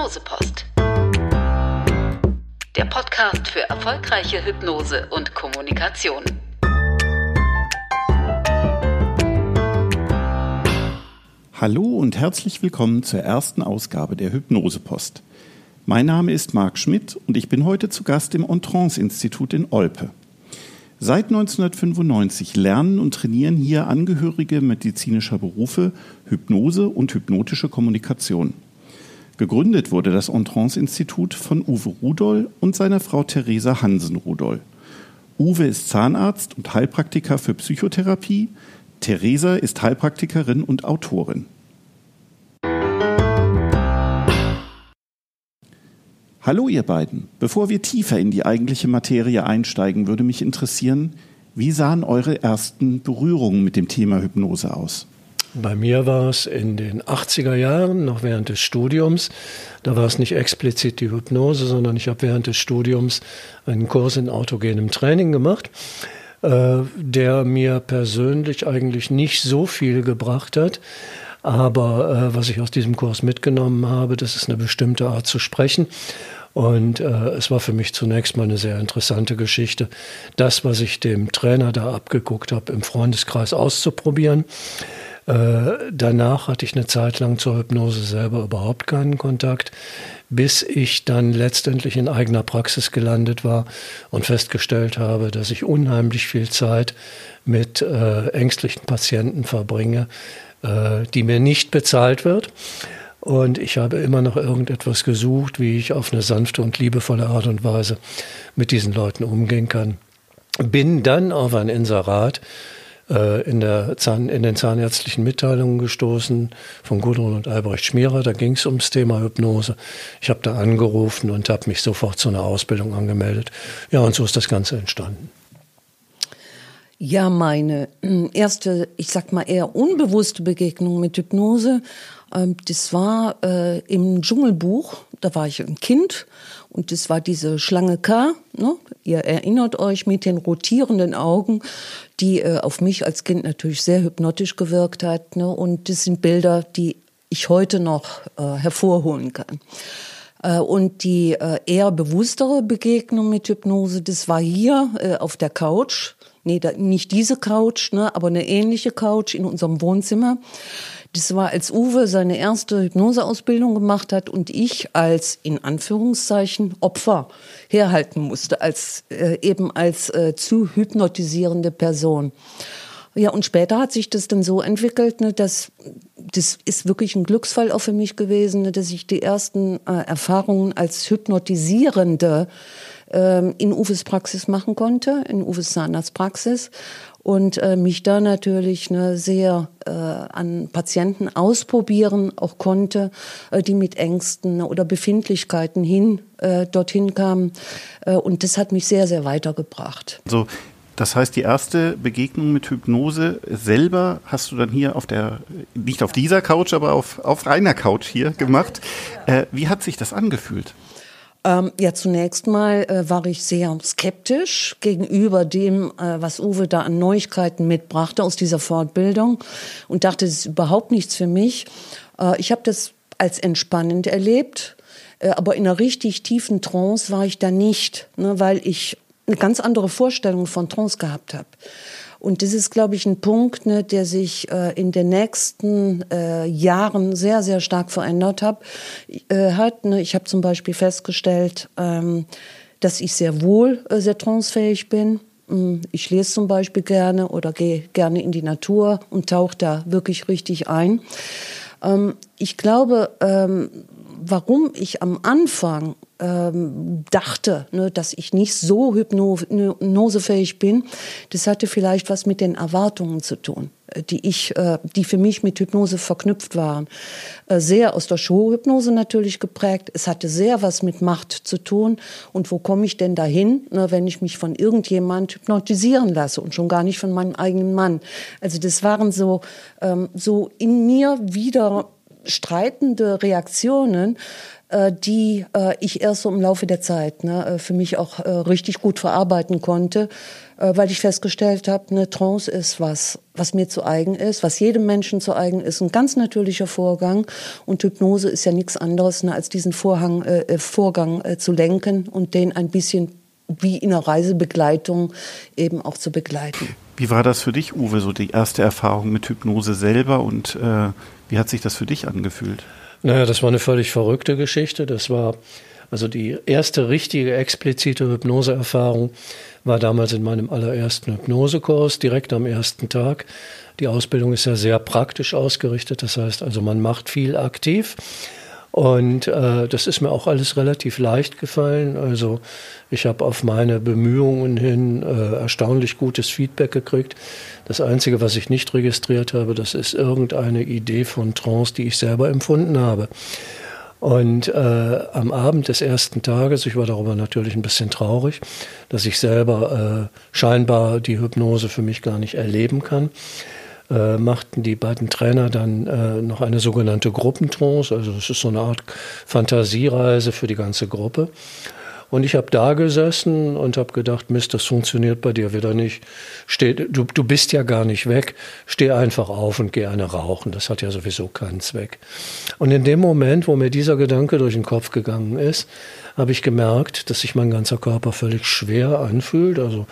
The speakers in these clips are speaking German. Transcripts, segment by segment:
Hypnosepost. Der Podcast für erfolgreiche Hypnose und Kommunikation. Hallo und herzlich willkommen zur ersten Ausgabe der Hypnosepost. Mein Name ist Marc Schmidt und ich bin heute zu Gast im Entrance-Institut in Olpe. Seit 1995 lernen und trainieren hier Angehörige medizinischer Berufe Hypnose und hypnotische Kommunikation. Gegründet wurde das Entrance-Institut von Uwe Rudol und seiner Frau Theresa Hansen-Rudol. Uwe ist Zahnarzt und Heilpraktiker für Psychotherapie. Theresa ist Heilpraktikerin und Autorin. Hallo ihr beiden. Bevor wir tiefer in die eigentliche Materie einsteigen, würde mich interessieren, wie sahen eure ersten Berührungen mit dem Thema Hypnose aus? Bei mir war es in den 80er Jahren, noch während des Studiums. Da war es nicht explizit die Hypnose, sondern ich habe während des Studiums einen Kurs in autogenem Training gemacht, äh, der mir persönlich eigentlich nicht so viel gebracht hat. Aber äh, was ich aus diesem Kurs mitgenommen habe, das ist eine bestimmte Art zu sprechen. Und äh, es war für mich zunächst mal eine sehr interessante Geschichte, das, was ich dem Trainer da abgeguckt habe, im Freundeskreis auszuprobieren. Äh, danach hatte ich eine Zeit lang zur Hypnose selber überhaupt keinen Kontakt, bis ich dann letztendlich in eigener Praxis gelandet war und festgestellt habe, dass ich unheimlich viel Zeit mit äh, ängstlichen Patienten verbringe, äh, die mir nicht bezahlt wird. Und ich habe immer noch irgendetwas gesucht, wie ich auf eine sanfte und liebevolle Art und Weise mit diesen Leuten umgehen kann. Bin dann auf ein Inserat äh, in, der Zahn, in den zahnärztlichen Mitteilungen gestoßen von Gudrun und Albrecht Schmierer. Da ging es ums Thema Hypnose. Ich habe da angerufen und habe mich sofort zu einer Ausbildung angemeldet. Ja, und so ist das Ganze entstanden. Ja, meine äh, erste, ich sag mal eher unbewusste Begegnung mit Hypnose, das war äh, im Dschungelbuch. Da war ich ein Kind und das war diese Schlange K. Ne? Ihr erinnert euch mit den rotierenden Augen, die äh, auf mich als Kind natürlich sehr hypnotisch gewirkt hat. Ne? Und das sind Bilder, die ich heute noch äh, hervorholen kann. Äh, und die äh, eher bewusstere Begegnung mit Hypnose, das war hier äh, auf der Couch. Nee, nicht diese Couch, ne, aber eine ähnliche Couch in unserem Wohnzimmer. Das war, als Uwe seine erste Hypnoseausbildung gemacht hat und ich als, in Anführungszeichen, Opfer herhalten musste, als, äh, eben als äh, zu hypnotisierende Person. Ja, und später hat sich das dann so entwickelt, ne, dass das ist wirklich ein Glücksfall auch für mich gewesen, ne, dass ich die ersten äh, Erfahrungen als Hypnotisierende ähm, in Uwes Praxis machen konnte, in Uwes Zahnarztpraxis und äh, mich da natürlich ne, sehr äh, an Patienten ausprobieren auch konnte, äh, die mit Ängsten oder Befindlichkeiten hin äh, dorthin kamen. Äh, und das hat mich sehr, sehr weitergebracht. Also das heißt, die erste Begegnung mit Hypnose selber hast du dann hier auf der, nicht auf dieser Couch, aber auf, auf reiner Couch hier gemacht. Äh, wie hat sich das angefühlt? Ähm, ja, zunächst mal äh, war ich sehr skeptisch gegenüber dem, äh, was Uwe da an Neuigkeiten mitbrachte aus dieser Fortbildung und dachte, das ist überhaupt nichts für mich. Äh, ich habe das als entspannend erlebt, äh, aber in einer richtig tiefen Trance war ich da nicht, ne, weil ich eine ganz andere Vorstellung von Trance gehabt habe. Und das ist, glaube ich, ein Punkt, ne, der sich äh, in den nächsten äh, Jahren sehr, sehr stark verändert hab, äh, hat. Ne. Ich habe zum Beispiel festgestellt, ähm, dass ich sehr wohl äh, sehr transfähig bin. Mm, ich lese zum Beispiel gerne oder gehe gerne in die Natur und tauche da wirklich richtig ein. Ähm, ich glaube, ähm, warum ich am Anfang ähm, dachte, ne, dass ich nicht so hypnosefähig bin, das hatte vielleicht was mit den Erwartungen zu tun, äh, die ich, äh, die für mich mit Hypnose verknüpft waren. Äh, sehr aus der Showhypnose natürlich geprägt. Es hatte sehr was mit Macht zu tun. Und wo komme ich denn dahin, ne, wenn ich mich von irgendjemand hypnotisieren lasse und schon gar nicht von meinem eigenen Mann? Also das waren so, ähm, so in mir wieder streitende Reaktionen, äh, die äh, ich erst so im Laufe der Zeit ne, äh, für mich auch äh, richtig gut verarbeiten konnte, äh, weil ich festgestellt habe, eine Trance ist was, was mir zu eigen ist, was jedem Menschen zu eigen ist, ein ganz natürlicher Vorgang. Und Hypnose ist ja nichts anderes, ne, als diesen Vorhang, äh, äh Vorgang äh, zu lenken und den ein bisschen wie in einer Reisebegleitung eben auch zu begleiten. Wie war das für dich, Uwe, so die erste Erfahrung mit Hypnose selber und äh, wie hat sich das für dich angefühlt? Naja, das war eine völlig verrückte Geschichte. Das war also die erste richtige explizite Hypnoseerfahrung war damals in meinem allerersten Hypnosekurs, direkt am ersten Tag. Die Ausbildung ist ja sehr praktisch ausgerichtet, das heißt also, man macht viel aktiv. Und äh, das ist mir auch alles relativ leicht gefallen. Also ich habe auf meine Bemühungen hin äh, erstaunlich gutes Feedback gekriegt. Das Einzige, was ich nicht registriert habe, das ist irgendeine Idee von Trance, die ich selber empfunden habe. Und äh, am Abend des ersten Tages, ich war darüber natürlich ein bisschen traurig, dass ich selber äh, scheinbar die Hypnose für mich gar nicht erleben kann, äh, machten die beiden Trainer dann äh, noch eine sogenannte Gruppentrance. Also das ist so eine Art Fantasiereise für die ganze Gruppe. Und ich habe da gesessen und habe gedacht, Mist, das funktioniert bei dir wieder nicht. Steh, du, du bist ja gar nicht weg. Steh einfach auf und geh eine rauchen. Das hat ja sowieso keinen Zweck. Und in dem Moment, wo mir dieser Gedanke durch den Kopf gegangen ist, habe ich gemerkt, dass sich mein ganzer Körper völlig schwer anfühlt. Also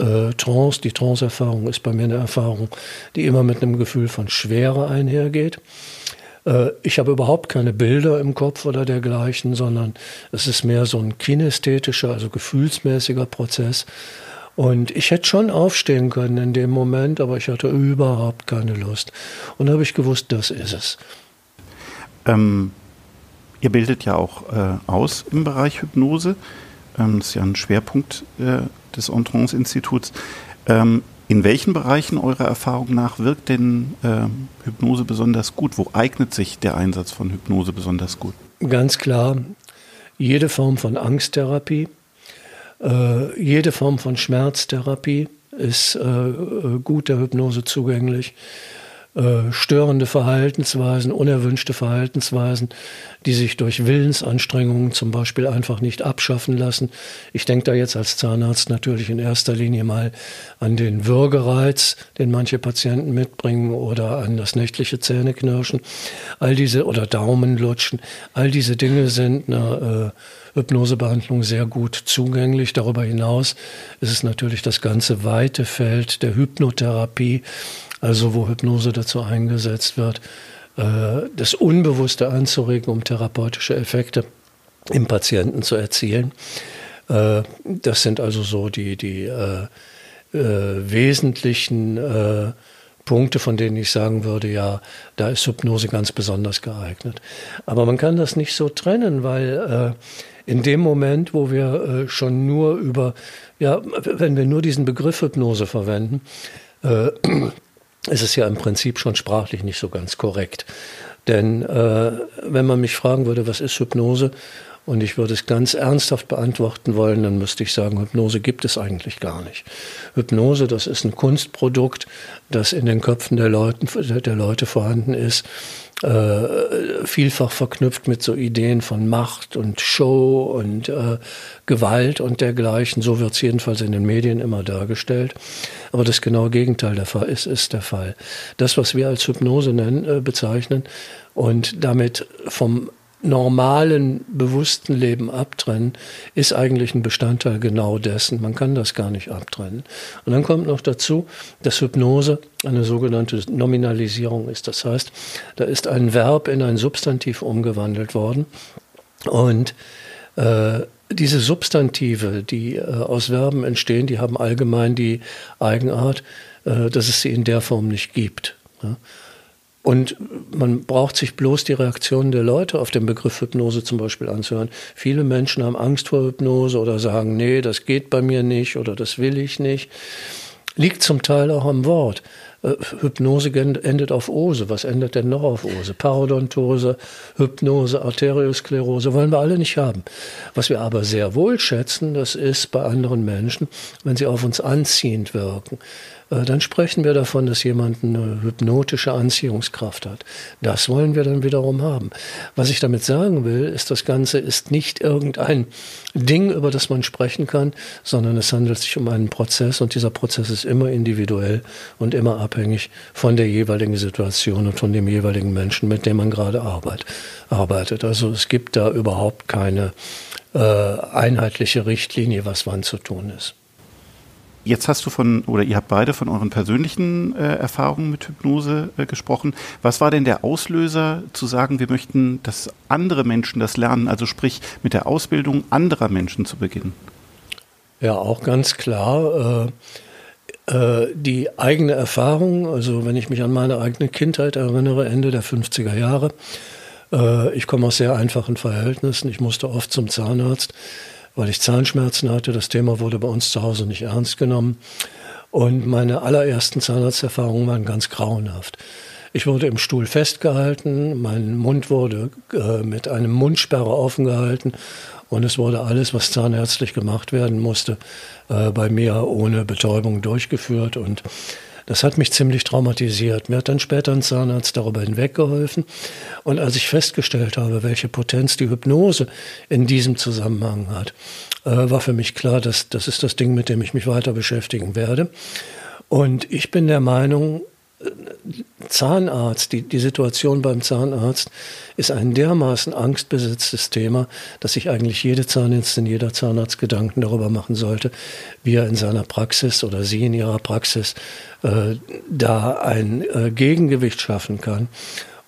äh, Trance, die Trance-Erfahrung ist bei mir eine Erfahrung, die immer mit einem Gefühl von Schwere einhergeht. Äh, ich habe überhaupt keine Bilder im Kopf oder dergleichen, sondern es ist mehr so ein kinästhetischer, also gefühlsmäßiger Prozess. Und ich hätte schon aufstehen können in dem Moment, aber ich hatte überhaupt keine Lust. Und da habe ich gewusst, das ist es. Ähm, ihr bildet ja auch äh, aus im Bereich Hypnose. Ähm, das ist ja ein Schwerpunkt äh, des Entrance-Instituts. Ähm, in welchen Bereichen eurer Erfahrung nach wirkt denn äh, Hypnose besonders gut? Wo eignet sich der Einsatz von Hypnose besonders gut? Ganz klar, jede Form von Angsttherapie, äh, jede Form von Schmerztherapie ist äh, äh gut der Hypnose zugänglich. Äh, störende Verhaltensweisen, unerwünschte Verhaltensweisen, die sich durch Willensanstrengungen zum Beispiel einfach nicht abschaffen lassen. Ich denke da jetzt als Zahnarzt natürlich in erster Linie mal an den Würgereiz, den manche Patienten mitbringen oder an das nächtliche Zähneknirschen. All diese oder Daumenlutschen, all diese Dinge sind einer äh, Hypnosebehandlung sehr gut zugänglich. Darüber hinaus ist es natürlich das ganze weite Feld der Hypnotherapie also wo Hypnose dazu eingesetzt wird, äh, das Unbewusste anzuregen, um therapeutische Effekte im Patienten zu erzielen. Äh, das sind also so die, die äh, wesentlichen Punkte, von denen ich sagen würde, ja, da ist Hypnose ganz besonders geeignet. Aber man kann das nicht so trennen, weil in dem Moment, wo wir schon nur über, ja, wenn wir nur diesen Begriff Hypnose verwenden, ist es ja im Prinzip schon sprachlich nicht so ganz korrekt. Denn äh, wenn man mich fragen würde, was ist Hypnose, und ich würde es ganz ernsthaft beantworten wollen, dann müsste ich sagen, Hypnose gibt es eigentlich gar nicht. Hypnose, das ist ein Kunstprodukt, das in den Köpfen der, Leuten, der Leute vorhanden ist, äh, vielfach verknüpft mit so Ideen von Macht und Show und äh, Gewalt und dergleichen. So wird es jedenfalls in den Medien immer dargestellt. Aber das genaue Gegenteil der Fall ist, ist der Fall. Das, was wir als Hypnose nennen, äh, bezeichnen und damit vom normalen, bewussten Leben abtrennen, ist eigentlich ein Bestandteil genau dessen. Man kann das gar nicht abtrennen. Und dann kommt noch dazu, dass Hypnose eine sogenannte Nominalisierung ist. Das heißt, da ist ein Verb in ein Substantiv umgewandelt worden. Und äh, diese Substantive, die äh, aus Verben entstehen, die haben allgemein die Eigenart, äh, dass es sie in der Form nicht gibt. Ja? Und man braucht sich bloß die Reaktionen der Leute auf den Begriff Hypnose zum Beispiel anzuhören. Viele Menschen haben Angst vor Hypnose oder sagen, nee, das geht bei mir nicht oder das will ich nicht. Liegt zum Teil auch am Wort. Äh, Hypnose endet auf Ose. Was endet denn noch auf Ose? Parodontose, Hypnose, Arteriosklerose wollen wir alle nicht haben. Was wir aber sehr wohl schätzen, das ist bei anderen Menschen, wenn sie auf uns anziehend wirken dann sprechen wir davon, dass jemand eine hypnotische Anziehungskraft hat. Das wollen wir dann wiederum haben. Was ich damit sagen will, ist, das Ganze ist nicht irgendein Ding, über das man sprechen kann, sondern es handelt sich um einen Prozess und dieser Prozess ist immer individuell und immer abhängig von der jeweiligen Situation und von dem jeweiligen Menschen, mit dem man gerade arbeitet. Also es gibt da überhaupt keine äh, einheitliche Richtlinie, was wann zu tun ist. Jetzt hast du von, oder ihr habt beide von euren persönlichen äh, Erfahrungen mit Hypnose äh, gesprochen. Was war denn der Auslöser zu sagen, wir möchten, dass andere Menschen das lernen, also sprich mit der Ausbildung anderer Menschen zu beginnen? Ja, auch ganz klar. Äh, äh die eigene Erfahrung, also wenn ich mich an meine eigene Kindheit erinnere, Ende der 50er Jahre, äh, ich komme aus sehr einfachen Verhältnissen, ich musste oft zum Zahnarzt weil ich Zahnschmerzen hatte. Das Thema wurde bei uns zu Hause nicht ernst genommen. Und meine allerersten Zahnarzterfahrungen waren ganz grauenhaft. Ich wurde im Stuhl festgehalten, mein Mund wurde äh, mit einem Mundsperre offen gehalten und es wurde alles, was zahnärztlich gemacht werden musste, äh, bei mir ohne Betäubung durchgeführt und das hat mich ziemlich traumatisiert. Mir hat dann später ein Zahnarzt darüber hinweggeholfen. Und als ich festgestellt habe, welche Potenz die Hypnose in diesem Zusammenhang hat, äh, war für mich klar, dass das ist das Ding, mit dem ich mich weiter beschäftigen werde. Und ich bin der Meinung, Zahnarzt, die, die Situation beim Zahnarzt ist ein dermaßen angstbesetztes Thema, dass sich eigentlich jede Zahnärztin, jeder Zahnarzt Gedanken darüber machen sollte, wie er in seiner Praxis oder sie in ihrer Praxis äh, da ein äh, Gegengewicht schaffen kann.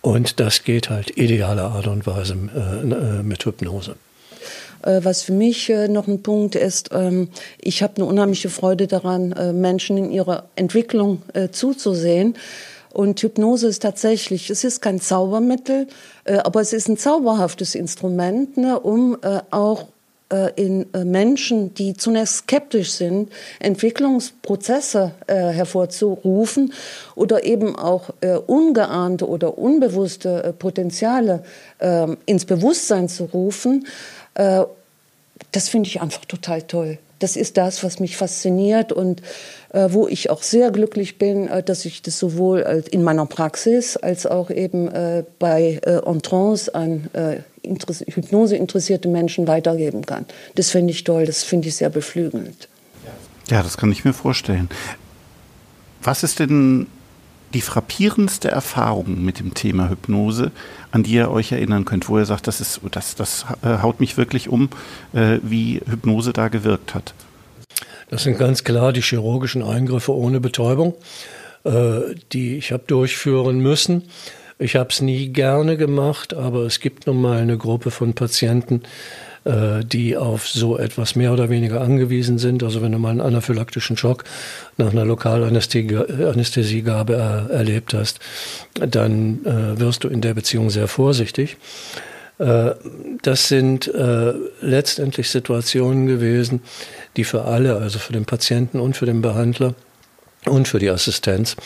Und das geht halt idealer Art und Weise äh, äh mit Hypnose. Äh, was für mich äh, noch ein Punkt ist, ähm, ich habe eine unheimliche Freude daran, äh, Menschen in ihrer Entwicklung zuzusehen. Und Hypnose ist tatsächlich, es ist kein Zaubermittel, aber es ist ein zauberhaftes Instrument, ne, um auch in Menschen, die zunächst skeptisch sind, Entwicklungsprozesse hervorzurufen oder eben auch ungeahnte oder unbewusste Potenziale ähm, ins Bewusstsein zu rufen. Äh, das finde ich einfach total toll. Das ist das, was mich fasziniert und äh, wo ich auch sehr glücklich bin, äh, dass ich das sowohl in meiner Praxis als auch eben bei Entrance an äh, Interess Hypnose interessierte Menschen weitergeben kann. Das finde ich toll, das finde ich sehr beflügelnd. Ja, das kann ich mir vorstellen. Was ist denn die frappierendste Erfahrung mit dem Thema Hypnose, an die ihr euch erinnern könnt, wo ihr sagt, das, ist, das, das äh, haut mich wirklich um, äh, wie Hypnose da gewirkt hat? Das sind ganz klar die chirurgischen Eingriffe ohne Betäubung, äh, die ich habe durchführen müssen. Ich habe es nie gerne gemacht, aber es gibt nun mal eine Gruppe von Patienten, die auf so etwas mehr oder weniger angewiesen sind. Also wenn du mal einen anaphylaktischen Schock nach einer Lokalanästhesiegabe er, erlebt hast, dann äh, wirst du in der Beziehung sehr vorsichtig. Äh, das sind äh, letztendlich Situationen gewesen, die für alle, also für den Patienten und für den Behandler und für die Assistenz,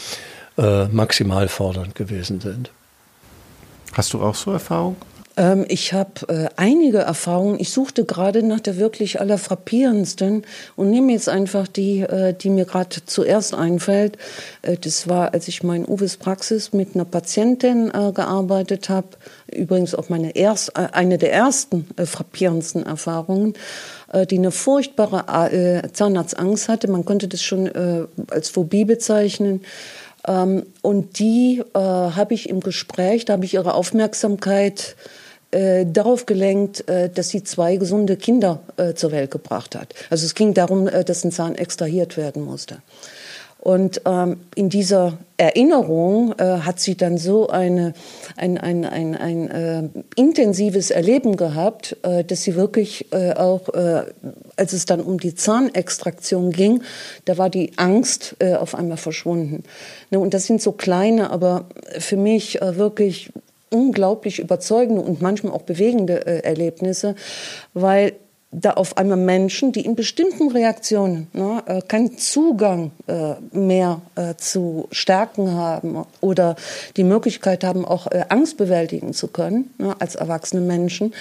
äh, maximal fordernd gewesen sind. Hast du auch so Erfahrung? Ähm, ich habe äh, einige Erfahrungen. Ich suchte gerade nach der wirklich allerfrappierendsten und nehme jetzt einfach die, äh, die mir gerade zuerst einfällt. Äh, das war, als ich mein Uwes Praxis mit einer Patientin äh, gearbeitet habe. Übrigens auch meine erst, äh, eine der ersten äh, frappierendsten Erfahrungen die eine furchtbare Zahnarztangst hatte. Man könnte das schon als Phobie bezeichnen. Ähm, und die habe ich im Gespräch, da habe ich ihre Aufmerksamkeit äh, darauf gelenkt, äh, dass sie zwei gesunde Kinder äh, zur Welt gebracht hat. Also es ging darum, äh, dass ein Zahn extrahiert werden musste. Und ähm, in dieser Erinnerung äh, hat sie dann so eine, ein, ein, ein, ein äh, intensives Erleben gehabt, dass sie wirklich auch, als es dann um die Zahnextraktion ging, da war die Angst auf einmal verschwunden. Ne, und das sind so kleine, aber für mich wirklich unglaublich überzeugende und manchmal auch bewegende äh, Erlebnisse, weil da auf einmal Menschen, die in bestimmten Reaktionen ne, äh, keinen Zugang äh, mehr äh, zu Stärken haben oder die Möglichkeit haben, auch äh, Angst bewältigen zu können ne, als erwachsene Menschen,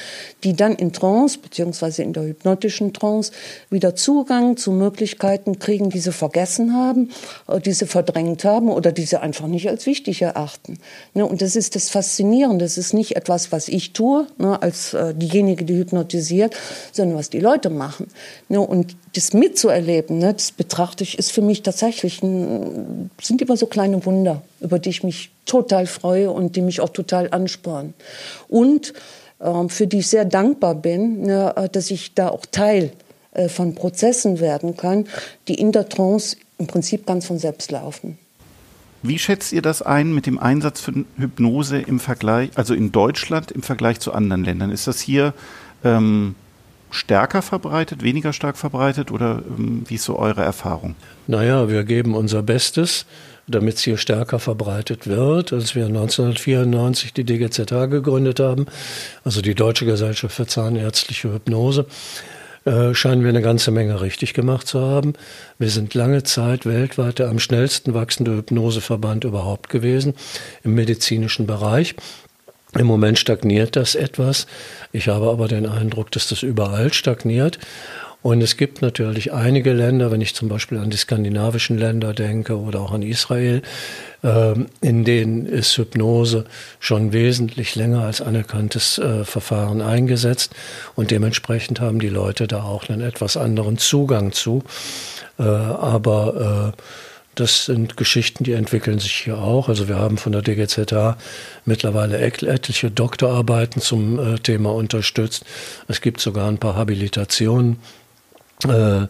die dann in Trance beziehungsweise in der hypnotischen Trance wieder Zugang zu Möglichkeiten kriegen, die sie vergessen haben, äh, die sie verdrängt haben oder die sie einfach nicht als wichtig erachten. Ne, und das ist das Faszinierende. Das ist nicht etwas, was ich tue, ne, als äh, diejenige, die hypnotisiert, sondern was die Leute machen. Ne, und das mitzuerleben, ne, das betrachte ich, ist für mich tatsächlich, ein, sind immer so kleine Wunder, über die ich mich total freue und die mich auch total anspornen. Und äh, für die ich sehr dankbar bin, ne, äh, dass ich da auch Teil äh, von Prozessen werden kann, die in der Trance im Prinzip ganz von selbst laufen. Wie schätzt ihr das ein mit dem Einsatz von Hypnose im Vergleich, also in Deutschland im Vergleich zu anderen Ländern? Ist das hier ähm, stärker verbreitet, weniger stark verbreitet oder ähm, wie ist so eure Erfahrung? Naja, wir geben unser Bestes, damit es hier stärker verbreitet wird. Als wir 1994 die DGZH gegründet haben, also die Deutsche Gesellschaft für Zahnärztliche Hypnose, äh, scheinen wir eine ganze Menge richtig gemacht zu haben. Wir sind lange Zeit weltweit der am schnellsten wachsende Hypnoseverband überhaupt gewesen im medizinischen Bereich. Im Moment stagniert das etwas. Ich habe aber den Eindruck, dass das überall stagniert. Und es gibt natürlich einige Länder, wenn ich zum Beispiel an die skandinavischen Länder denke oder auch an Israel, ähm, in denen ist Hypnose schon wesentlich länger als anerkanntes äh, Verfahren eingesetzt. Und dementsprechend haben die Leute da auch einen etwas anderen Zugang zu. Äh, aber äh, das sind Geschichten, die entwickeln sich hier auch. Also wir haben von der DGZH mittlerweile etliche Doktorarbeiten zum äh, Thema unterstützt. Es gibt sogar ein paar Habilitationen äh,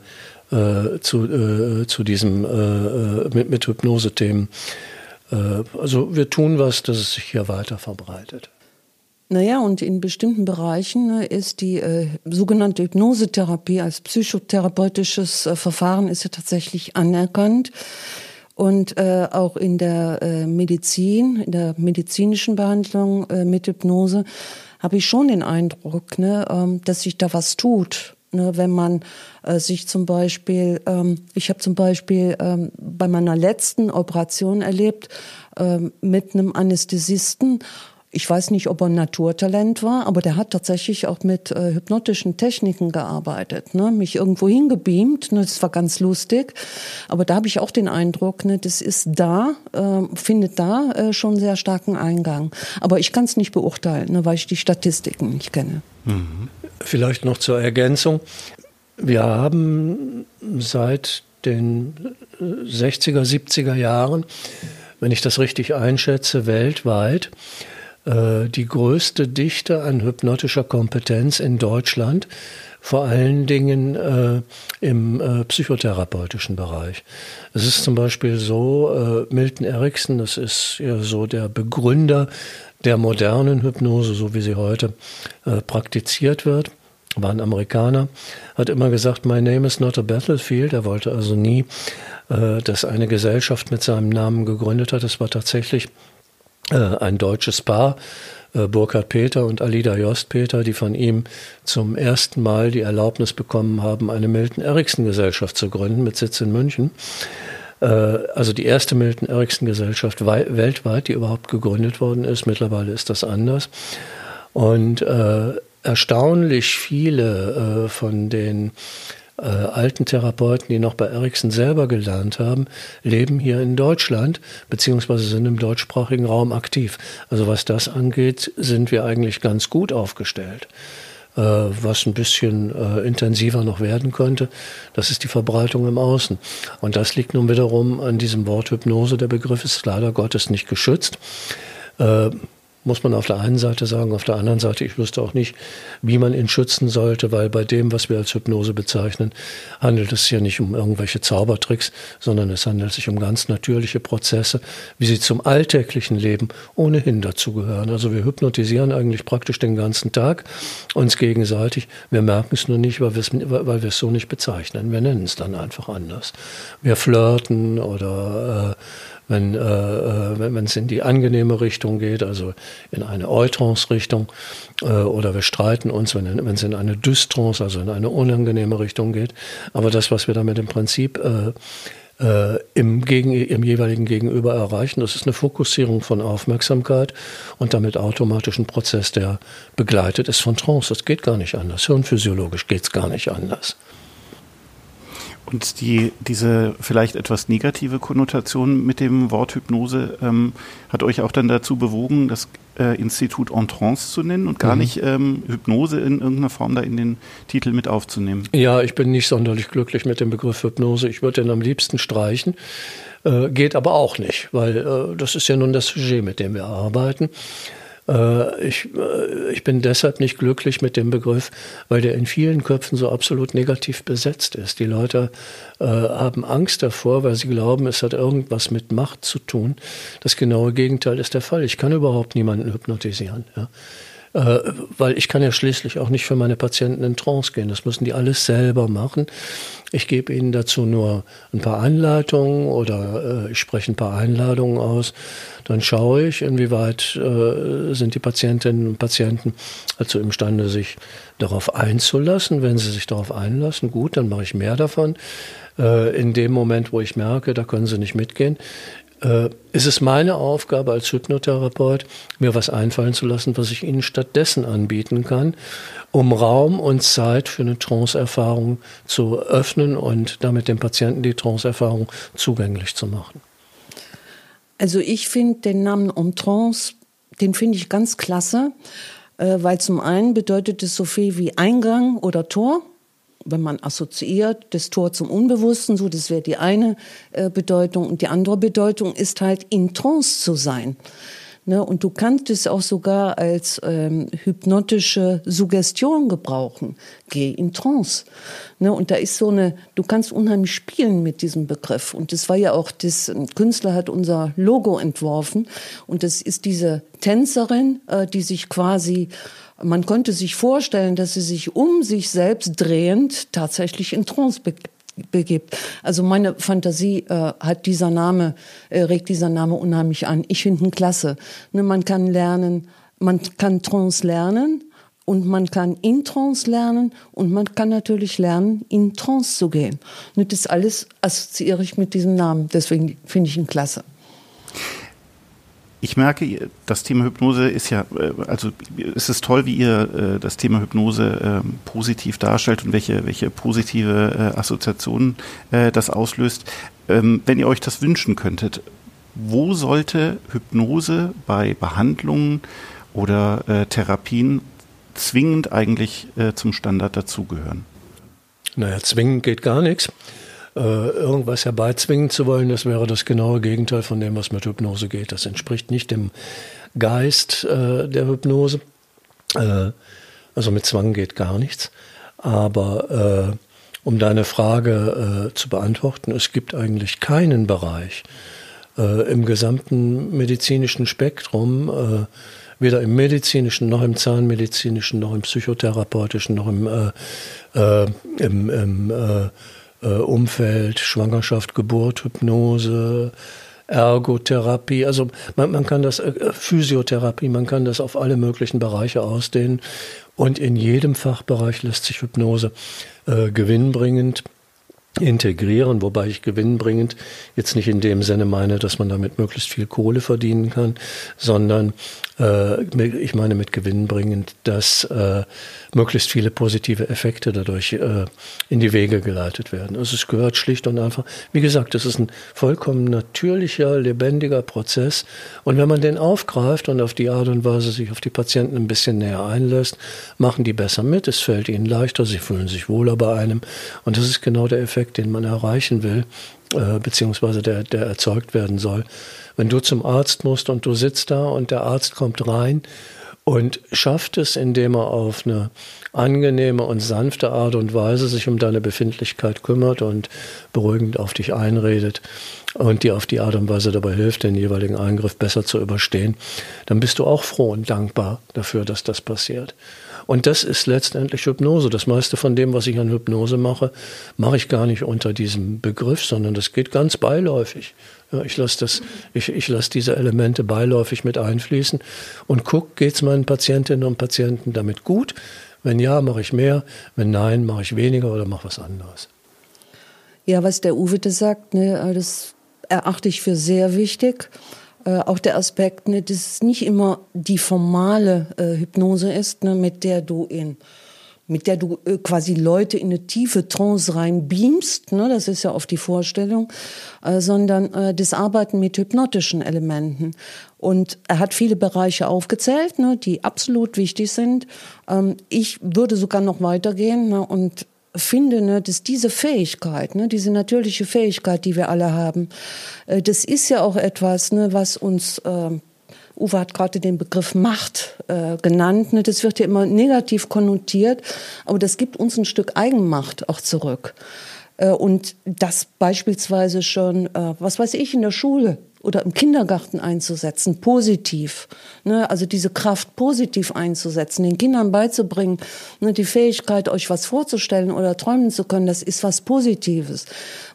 äh, zu, äh, zu diesem äh, äh, mit, mit Hypnose-Themen. also wir tun was, dass es sich hier weiter verbreitet. Naja, und in bestimmten Bereichen ne, ist die äh, sogenannte Hypnosetherapie als psychotherapeutisches äh, Verfahren ist ja tatsächlich anerkannt. Und äh, auch in der äh, Medizin, in der medizinischen Behandlung äh, mit Hypnose habe ich schon den Eindruck, ne, ähm, dass sich da was tut. Ne, wenn man äh, sich zum Beispiel, ähm, ich habe zum Beispiel ähm, bei meiner letzten Operation erlebt ähm, mit einem Anästhesisten ich weiß nicht, ob er ein Naturtalent war, aber der hat tatsächlich auch mit äh, hypnotischen Techniken gearbeitet, ne? mich irgendwo hingebeamt. Ne? Das war ganz lustig. Aber da habe ich auch den Eindruck, ne, das ist da, äh, findet da äh, schon sehr starken Eingang. Aber ich kann es nicht beurteilen, ne, weil ich die Statistiken nicht kenne. Mhm. Vielleicht noch zur Ergänzung. Wir haben seit den 60er, 70er Jahren, wenn ich das richtig einschätze, weltweit äh, die größte Dichte an hypnotischer Kompetenz in Deutschland, vor allen Dingen äh, im äh, psychotherapeutischen Bereich. Es ist zum Beispiel so, äh, Milton Erickson, das ist ja so der Begründer der modernen Hypnose, so wie sie heute äh, praktiziert wird, war ein Amerikaner, hat immer gesagt, my name is not a battlefield. Er wollte also nie, äh, dass eine Gesellschaft mit seinem Namen gegründet hat. Es war tatsächlich äh, ein deutsches Paar, äh, Burkhard Peter und Alida Jost Peter, die von ihm zum ersten Mal die Erlaubnis bekommen haben, eine Milton Erickson Gesellschaft zu gründen mit Sitz in München. Äh, also die erste Milton Erickson Gesellschaft weltweit, die überhaupt gegründet worden ist. Mittlerweile ist das anders. Und äh, erstaunlich viele äh, von den äh, alten Therapeuten, die noch bei Ericsson selber gelernt haben, leben hier in Deutschland, beziehungsweise sind im deutschsprachigen Raum aktiv. Also was das angeht, sind wir eigentlich ganz gut aufgestellt. Äh, was ein bisschen äh, intensiver noch werden könnte, das ist die Verbreitung im Außen. Und das liegt nun wiederum an diesem Wort Hypnose. Der Begriff ist leider Gottes nicht geschützt. Äh, muss man auf der einen Seite sagen. Auf der anderen Seite, ich wüsste auch nicht, wie man ihn schützen sollte, weil bei dem, was wir als Hypnose bezeichnen, handelt es hier nicht um irgendwelche Zaubertricks, sondern es handelt sich um ganz natürliche Prozesse, wie sie zum alltäglichen Leben ohnehin dazugehören. Also wir hypnotisieren eigentlich praktisch den ganzen Tag uns gegenseitig. Wir merken es nur nicht, weil wir es, weil wir es so nicht bezeichnen. Wir nennen es dann einfach anders. Wir flirten oder äh, wenn, äh, äh wenn es in die angenehme Richtung geht, also in eine Eutrance-Richtung, äh, oder wir streiten uns, wenn, es in eine Dystrance, also in eine unangenehme Richtung geht. Aber das, was wir damit im Prinzip äh, äh, im, Gegen, im jeweiligen Gegenüber erreichen. Das ist eine Fokussierung von Aufmerksamkeit und damit automatisch ein Prozess, der begleitet ist von Trance. Das geht gar nicht anders. Hirnphysiologisch geht es gar nicht anders. Und die, diese vielleicht etwas negative Konnotation mit dem Wort Hypnose ähm, hat euch auch dann dazu bewogen, das äh, Institut en Trance zu nennen und gar mhm. nicht ähm, Hypnose in irgendeiner Form da in den Titel mit aufzunehmen. Ja, ich bin nicht sonderlich glücklich mit dem Begriff Hypnose. Ich würde den am liebsten streichen. Äh, geht aber auch nicht, weil äh, das ist ja nun das Sujet, mit dem wir arbeiten. Äh, ich, äh, ich bin deshalb nicht glücklich mit dem Begriff, weil der in vielen Köpfen so absolut negativ besetzt ist. Die Leute äh, haben Angst davor, weil sie glauben, es hat irgendwas mit Macht zu tun. Das genaue Gegenteil ist der Fall. Ich kann überhaupt niemanden hypnotisieren. Äh, weil ich kann ja schließlich auch nicht für meine Patienten in Trance gehen. Das müssen die alles selber machen. Ich gebe ihnen dazu nur ein paar Anleitungen oder äh, ich spreche ein paar Einladungen aus. Dann schaue ich, inwieweit äh, sind die Patientinnen und Patienten dazu imstande, sich darauf einzulassen. Wenn sie sich darauf einlassen, gut, dann mache ich mehr davon. In dem Moment, wo ich merke, da können sie nicht mitgehen, äh, ist es meine Aufgabe als Hypnotherapeut, mir was einfallen zu lassen, was ich Ihnen stattdessen anbieten kann, um Raum und Zeit für eine Trance-Erfahrung zu öffnen und damit dem Patienten die Trance-Erfahrung zugänglich zu machen. Also ich finde den Namen um Trance, den finde ich ganz klasse, äh, weil zum einen bedeutet es so viel wie Eingang oder Tor wenn man assoziiert, das Tor zum Unbewussten, so das wäre die eine äh, Bedeutung. Und die andere Bedeutung ist halt in Trance zu sein. Ne? Und du kannst es auch sogar als ähm, hypnotische Suggestion gebrauchen. Geh in Trance. Ne? Und da ist so eine, du kannst unheimlich spielen mit diesem Begriff. Und das war ja auch, das ein Künstler hat unser Logo entworfen. Und das ist diese Tänzerin, äh, die sich quasi man konnte sich vorstellen, dass sie sich um sich selbst drehend tatsächlich in Trance be begibt. Also meine Fantasie äh, hat dieser Name, äh, regt dieser Name unheimlich an. Ich finde ihn klasse. Ne, man kann lernen, man kann Trance lernen und man kann in Trance lernen und man kann natürlich lernen, in Trance zu gehen. Und das alles assoziiere ich mit diesem Namen. Deswegen finde ich ihn klasse. Ich merke, das Thema Hypnose ist ja, äh, also es ist toll, wie ihr äh, das Thema Hypnose ähm, positiv darstellt und welche, welche positive äh, Assoziationen das auslöst. Ähm, wenn ihr euch das wünschen könntet, wo sollte Hypnose bei Behandlungen oder Therapien zwingend eigentlich zum Standard dazugehören? Naja, zwingend geht gar nichts äh, irgendwas herbeizwingen zu wollen, das wäre das genaue Gegenteil von dem, was mit Hypnose geht. Das entspricht nicht dem Geist äh, der Hypnose. Äh, also mit Zwang geht gar nichts. Aber äh, um deine Frage äh, zu beantworten, es gibt eigentlich keinen Bereich äh, im gesamten medizinischen Spektrum, weder im medizinischen noch im zahnmedizinischen noch im psychotherapeutischen noch im, im, im äh, Umfeld, Schwangerschaft, Geburt, Hypnose, Ergotherapie, also man, man kann das, äh, Physiotherapie, man kann das auf alle möglichen Bereiche ausdehnen. Und in jedem Fachbereich lässt sich Hypnose äh, gewinnbringend integrieren, wobei ich gewinnbringend jetzt nicht in dem Sinne meine, dass man damit möglichst viel Kohle verdienen kann, sondern äh, ich meine mit gewinnbringend, dass äh, möglichst viele positive Effekte dadurch äh, in die Wege geleitet werden. Also es gehört schlicht und einfach, wie gesagt, das ist ein vollkommen natürlicher, lebendiger Prozess. Und wenn man den aufgreift und auf die Art und Weise sich auf die Patienten ein bisschen näher einlässt, machen die besser mit, es fällt ihnen leichter, sie fühlen sich wohler bei einem. Und das ist genau der Effekt, Effekt, den man erreichen will, äh, beziehungsweise der, der erzeugt werden soll. Wenn du zum Arzt musst und du sitzt da und der Arzt kommt rein und schafft es, indem er auf eine angenehme und sanfte Art und Weise sich um deine Befindlichkeit kümmert und beruhigend auf dich einredet und dir auf die Art und Weise dabei hilft, den jeweiligen Eingriff besser zu überstehen, dann bist du auch froh und dankbar dafür, dass das passiert. Und das ist letztendlich Hypnose. Das meiste von dem, was ich an Hypnose mache, mache ich gar nicht unter diesem Begriff, sondern das geht ganz beiläufig. Ja, ich lasse ich, ich lasse diese Elemente beiläufig mit einfließen und gucke, geht es meinen Patientinnen und Patienten damit gut? Wenn ja, mache ich mehr. Wenn nein, mache ich weniger oder mache was anderes. Ja, was der Uwe da sagt, ne, das erachte ich für sehr wichtig. Äh, auch der Aspekt, ne, dass es nicht immer die formale äh, Hypnose ist, ne, mit der du in mit der du äh, quasi Leute in eine tiefe Trance rein beamst, ne, das ist ja oft die Vorstellung, äh, sondern äh, das Arbeiten mit hypnotischen Elementen. Und er hat viele Bereiche aufgezählt, ne, die absolut wichtig sind. Ähm, ich würde sogar noch weitergehen ne, und finde, ne, dass diese Fähigkeit, ne, diese natürliche Fähigkeit, die wir alle haben, äh, das ist ja auch etwas, ne, was uns äh, Uwe hat gerade den Begriff Macht äh, genannt. Ne? Das wird ja immer negativ konnotiert, aber das gibt uns ein Stück Eigenmacht auch zurück. Äh, und das beispielsweise schon, äh, was weiß ich, in der Schule oder im Kindergarten einzusetzen, positiv. Ne, also diese Kraft positiv einzusetzen, den Kindern beizubringen, ne, die Fähigkeit, euch was vorzustellen oder träumen zu können, das ist was Positives.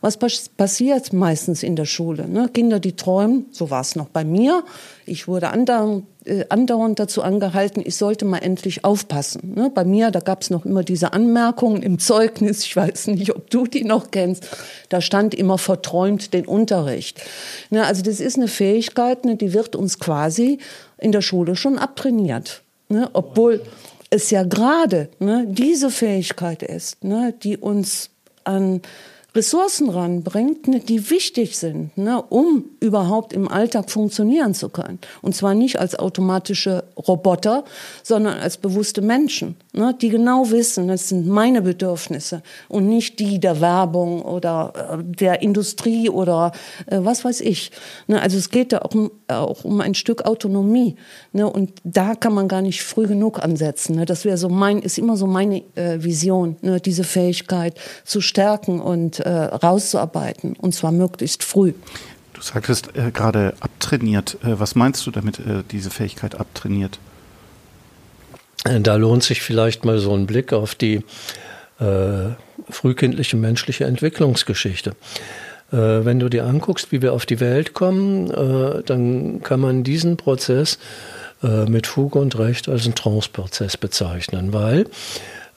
Was passiert meistens in der Schule? Ne? Kinder, die träumen, so war es noch bei mir. Ich wurde andauernd, äh, andauernd dazu angehalten, ich sollte mal endlich aufpassen. Ne? Bei mir, da gab es noch immer diese Anmerkungen im Zeugnis, ich weiß nicht, ob du die noch kennst, da stand immer verträumt den Unterricht. Ne? Also das ist eine Fähigkeit, ne, die wird uns quasi in der Schule schon abtrainiert. Ne? Obwohl es ja gerade ne, diese Fähigkeit ist, ne, die uns an Ressourcen ranbringt, ne, die wichtig sind, ne, um überhaupt im Alltag funktionieren zu können. Und zwar nicht als automatische Roboter, sondern als bewusste Menschen, ne, die genau wissen, das sind meine Bedürfnisse und nicht die der Werbung oder äh, der Industrie oder äh, was weiß ich. Ne, also es geht da auch um, auch um ein Stück Autonomie. Ne, und da kann man gar nicht früh genug ansetzen. Ne. Das wäre so mein, ist immer so meine äh, Vision, ne, diese Fähigkeit zu stärken und äh, rauszuarbeiten, und zwar möglichst früh. Du sagtest äh, gerade abtrainiert. Äh, was meinst du damit, äh, diese Fähigkeit abtrainiert? Äh, da lohnt sich vielleicht mal so ein Blick auf die äh, frühkindliche menschliche Entwicklungsgeschichte. Äh, wenn du dir anguckst, wie wir auf die Welt kommen, dann kann man diesen Prozess mit Fug und Recht als einen Trance-Prozess bezeichnen, weil äh,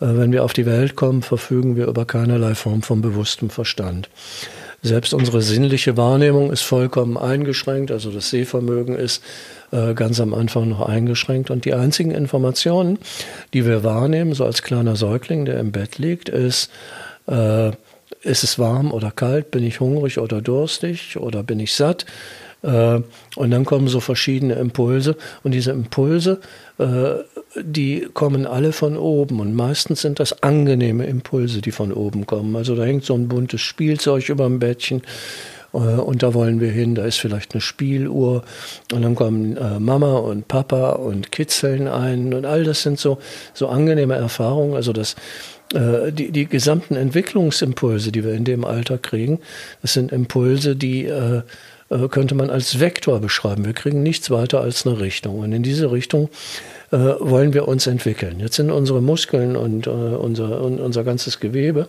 wenn wir auf die Welt kommen, verfügen wir über keinerlei Form von bewusstem Verstand. Selbst unsere sinnliche Wahrnehmung ist vollkommen eingeschränkt, also das Sehvermögen ist äh, ganz am Anfang noch eingeschränkt. Und die einzigen Informationen, die wir wahrnehmen, so als kleiner Säugling, der im Bett liegt, ist, äh, ist es warm oder kalt, bin ich hungrig oder durstig oder bin ich satt, äh, und dann kommen so verschiedene Impulse. Und diese Impulse, äh, die kommen alle von oben. Und meistens sind das angenehme Impulse, die von oben kommen. Also da hängt so ein buntes Spielzeug über dem Bettchen. Äh, und da wollen wir hin, da ist vielleicht eine Spieluhr. Und dann kommen Mama und Papa und kitzeln ein und all das sind so, so angenehme Erfahrungen. Also das, die, die gesamten Entwicklungsimpulse, die wir in dem Alter kriegen, das sind Impulse, die äh, könnte man als Vektor beschreiben. Wir kriegen nichts weiter als eine Richtung. Und in diese Richtung äh, wollen wir uns entwickeln. Jetzt sind unsere Muskeln und äh, unser, und unser ganzes Gewebe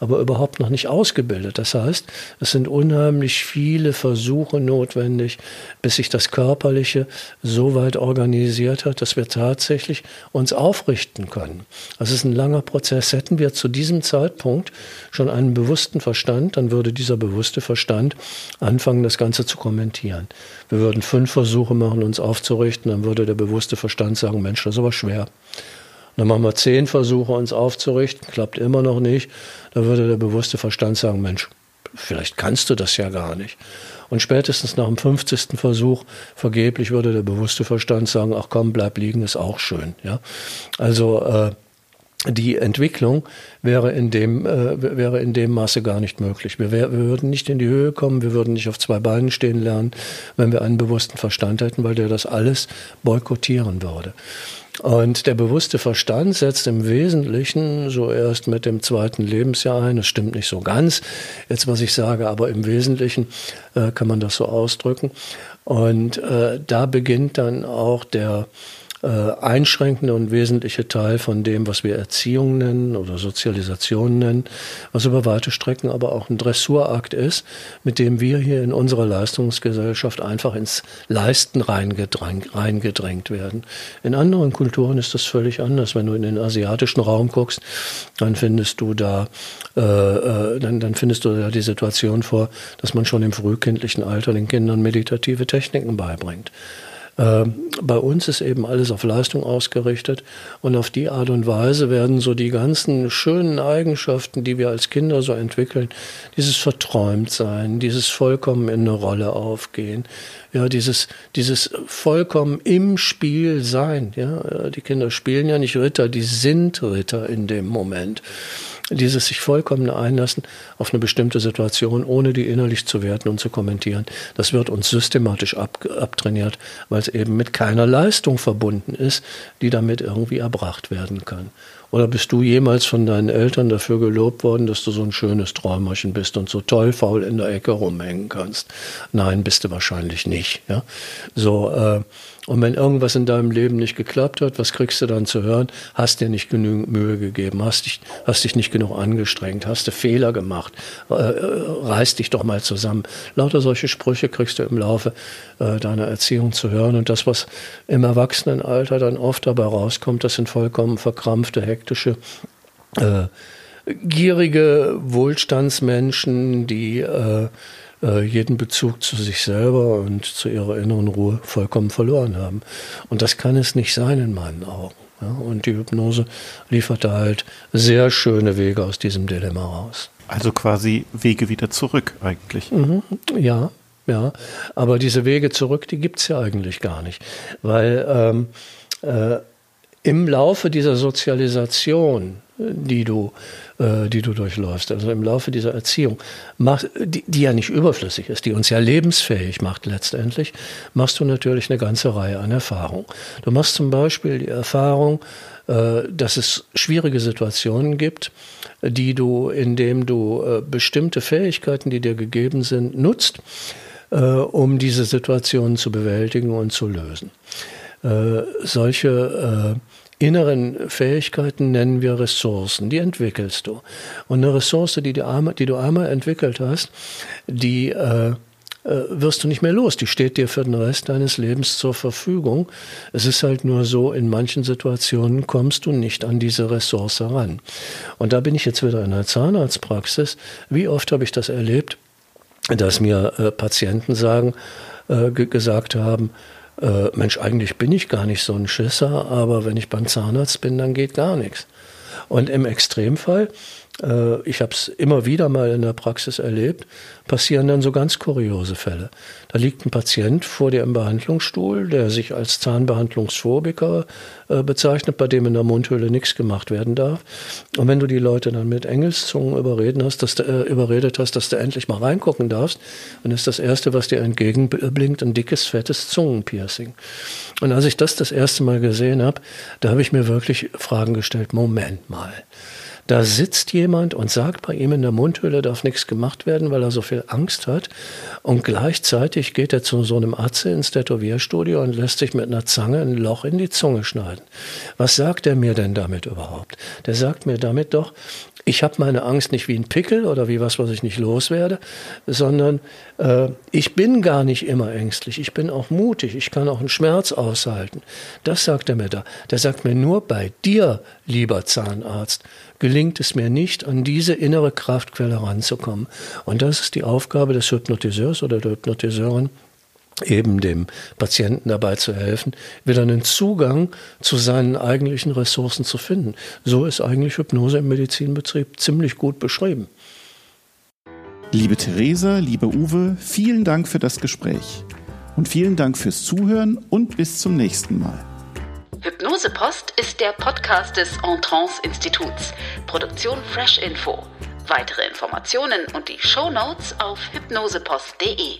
aber überhaupt noch nicht ausgebildet. Das heißt, es sind unheimlich viele Versuche notwendig, bis sich das Körperliche so weit organisiert hat, dass wir tatsächlich uns aufrichten können. Das ist ein langer Prozess. Hätten wir zu diesem Zeitpunkt schon einen bewussten Verstand, dann würde dieser bewusste Verstand anfangen, das Ganze zu kommentieren. Wir würden fünf Versuche machen, uns aufzurichten, dann würde der bewusste Verstand sagen, Mensch, das ist aber schwer. Dann machen wir zehn Versuche, uns aufzurichten, klappt immer noch nicht. Da würde der bewusste Verstand sagen, Mensch, vielleicht kannst du das ja gar nicht. Und spätestens nach dem 50. Versuch, vergeblich, würde der bewusste Verstand sagen, ach komm, bleib liegen, ist auch schön. Ja? Also äh, die Entwicklung wäre in dem äh, wäre in dem Maße gar nicht möglich. Wir, wär, wir würden nicht in die Höhe kommen, wir würden nicht auf zwei Beinen stehen lernen, wenn wir einen bewussten Verstand hätten, weil der das alles boykottieren würde. Und der bewusste Verstand setzt im Wesentlichen so erst mit dem zweiten Lebensjahr ein. Das stimmt nicht so ganz, jetzt was ich sage, aber im Wesentlichen äh, kann man das so ausdrücken. Und äh, da beginnt dann auch der äh, einschränkende und wesentliche Teil von dem, was wir Erziehung nennen oder Sozialisation nennen, was über weite Strecken aber auch ein Dressurakt ist, mit dem wir hier in unserer Leistungsgesellschaft einfach ins Leisten reingedrängt, reingedrängt werden. In anderen Kulturen ist das völlig anders. Wenn du in den asiatischen Raum guckst, dann findest du da, äh, äh, dann, dann findest du da die Situation vor, dass man schon im frühkindlichen Alter den Kindern meditative Techniken beibringt. Ähm, bei uns ist eben alles auf Leistung ausgerichtet und auf die Art und Weise werden so die ganzen schönen Eigenschaften, die wir als Kinder so entwickeln, dieses Verträumtsein, dieses vollkommen in eine Rolle aufgehen, ja, dieses, dieses vollkommen im Spiel sein, ja, die Kinder spielen ja nicht Ritter, die sind Ritter in dem Moment dieses sich vollkommen einlassen auf eine bestimmte Situation, ohne die innerlich zu werten und zu kommentieren, das wird uns systematisch ab, abtrainiert, weil es eben mit keiner Leistung verbunden ist, die damit irgendwie erbracht werden kann. Oder bist du jemals von deinen Eltern dafür gelobt worden, dass du so ein schönes Träumerchen bist und so toll faul in der Ecke rumhängen kannst? Nein, bist du wahrscheinlich nicht. Ja? So, äh, und wenn irgendwas in deinem Leben nicht geklappt hat, was kriegst du dann zu hören? Hast dir nicht genügend Mühe gegeben, hast dich, hast dich nicht genug angestrengt, hast du Fehler gemacht, äh, äh, reiß dich doch mal zusammen. Lauter solche Sprüche kriegst du im Laufe äh, deiner Erziehung zu hören. Und das, was im Erwachsenenalter dann oft dabei rauskommt, das sind vollkommen verkrampfte, hektische, äh, gierige Wohlstandsmenschen, die äh, äh, jeden Bezug zu sich selber und zu ihrer inneren Ruhe vollkommen verloren haben. Und das kann es nicht sein in meinen Augen. Ja, und die Hypnose liefert da halt sehr schöne Wege aus diesem Dilemma raus. Also quasi Wege wieder zurück eigentlich. Mhm, ja, ja. Aber diese Wege zurück, die gibt es ja eigentlich gar nicht. Weil ähm, äh, im Laufe dieser Sozialisation, die du äh, die du durchläufst. Also im Laufe dieser Erziehung, mach, die, die ja nicht überflüssig ist, die uns ja lebensfähig macht letztendlich, machst du natürlich eine ganze Reihe an Erfahrungen. Du machst zum Beispiel die Erfahrung, äh, dass es schwierige Situationen gibt, die du, indem du äh, bestimmte Fähigkeiten, die dir gegeben sind, nutzt, um diese Situationen zu bewältigen und zu lösen. solche inneren Fähigkeiten nennen wir Ressourcen, die entwickelst du. Und eine Ressource, die du einmal, die du einmal entwickelt hast, die äh, äh, wirst du nicht mehr los. Die steht dir für den Rest deines Lebens zur Verfügung. Es ist halt nur so, in manchen Situationen kommst du nicht an diese Ressource ran. Und da bin ich jetzt wieder in der Zahnarztpraxis. Wie oft habe ich das erlebt, dass mir äh, Patienten sagen, äh, gesagt haben, äh, Mensch, eigentlich bin ich gar nicht so ein Schisser, aber wenn ich beim Zahnarzt bin, dann geht gar nichts. Und im Extremfall äh, ich habe es immer wieder mal in der Praxis erlebt, passieren dann so ganz kuriose Fälle. Da liegt ein Patient vor dir im Behandlungsstuhl, der sich als Zahnbehandlungsphobiker äh, bezeichnet, bei dem in der Mundhöhle nichts gemacht werden darf. Und wenn du die Leute dann mit Engelszungen überreden hast, dass du, äh, überredet hast, dass du endlich mal reingucken darfst, dann ist das Erste, was dir entgegenblinkt, ein dickes, fettes Zungenpiercing. Und als ich das das erste Mal gesehen habe, da habe ich mir wirklich Fragen gestellt, Moment mal. Da sitzt jemand und sagt, bei ihm in der Mundhöhle darf nichts gemacht werden, weil er so viel Angst hat. Und gleichzeitig geht er zu so einem Arzt ins Tätowierstudio und lässt sich mit einer Zange ein Loch in die Zunge schneiden. Was sagt er mir denn damit überhaupt? Der sagt mir damit doch, ich habe meine Angst nicht wie ein Pickel oder wie was, was ich nicht loswerde, sondern äh, ich bin gar nicht immer ängstlich. Ich bin auch mutig. Ich kann auch einen Schmerz aushalten. Das sagt er mir da. Der sagt mir nur bei dir, lieber Zahnarzt, gelingt es mir nicht, an diese innere Kraftquelle ranzukommen. Und das ist die Aufgabe des Hypnotiseurs oder der Hypnotiseurin, eben dem Patienten dabei zu helfen, wieder einen Zugang zu seinen eigentlichen Ressourcen zu finden. So ist eigentlich Hypnose im Medizinbetrieb ziemlich gut beschrieben. Liebe Theresa, liebe Uwe, vielen Dank für das Gespräch. Und vielen Dank fürs Zuhören und bis zum nächsten Mal. Hypnosepost ist der Podcast des Entrance Instituts. Produktion Fresh Info. Weitere Informationen und die Show Notes auf hypnosepost.de.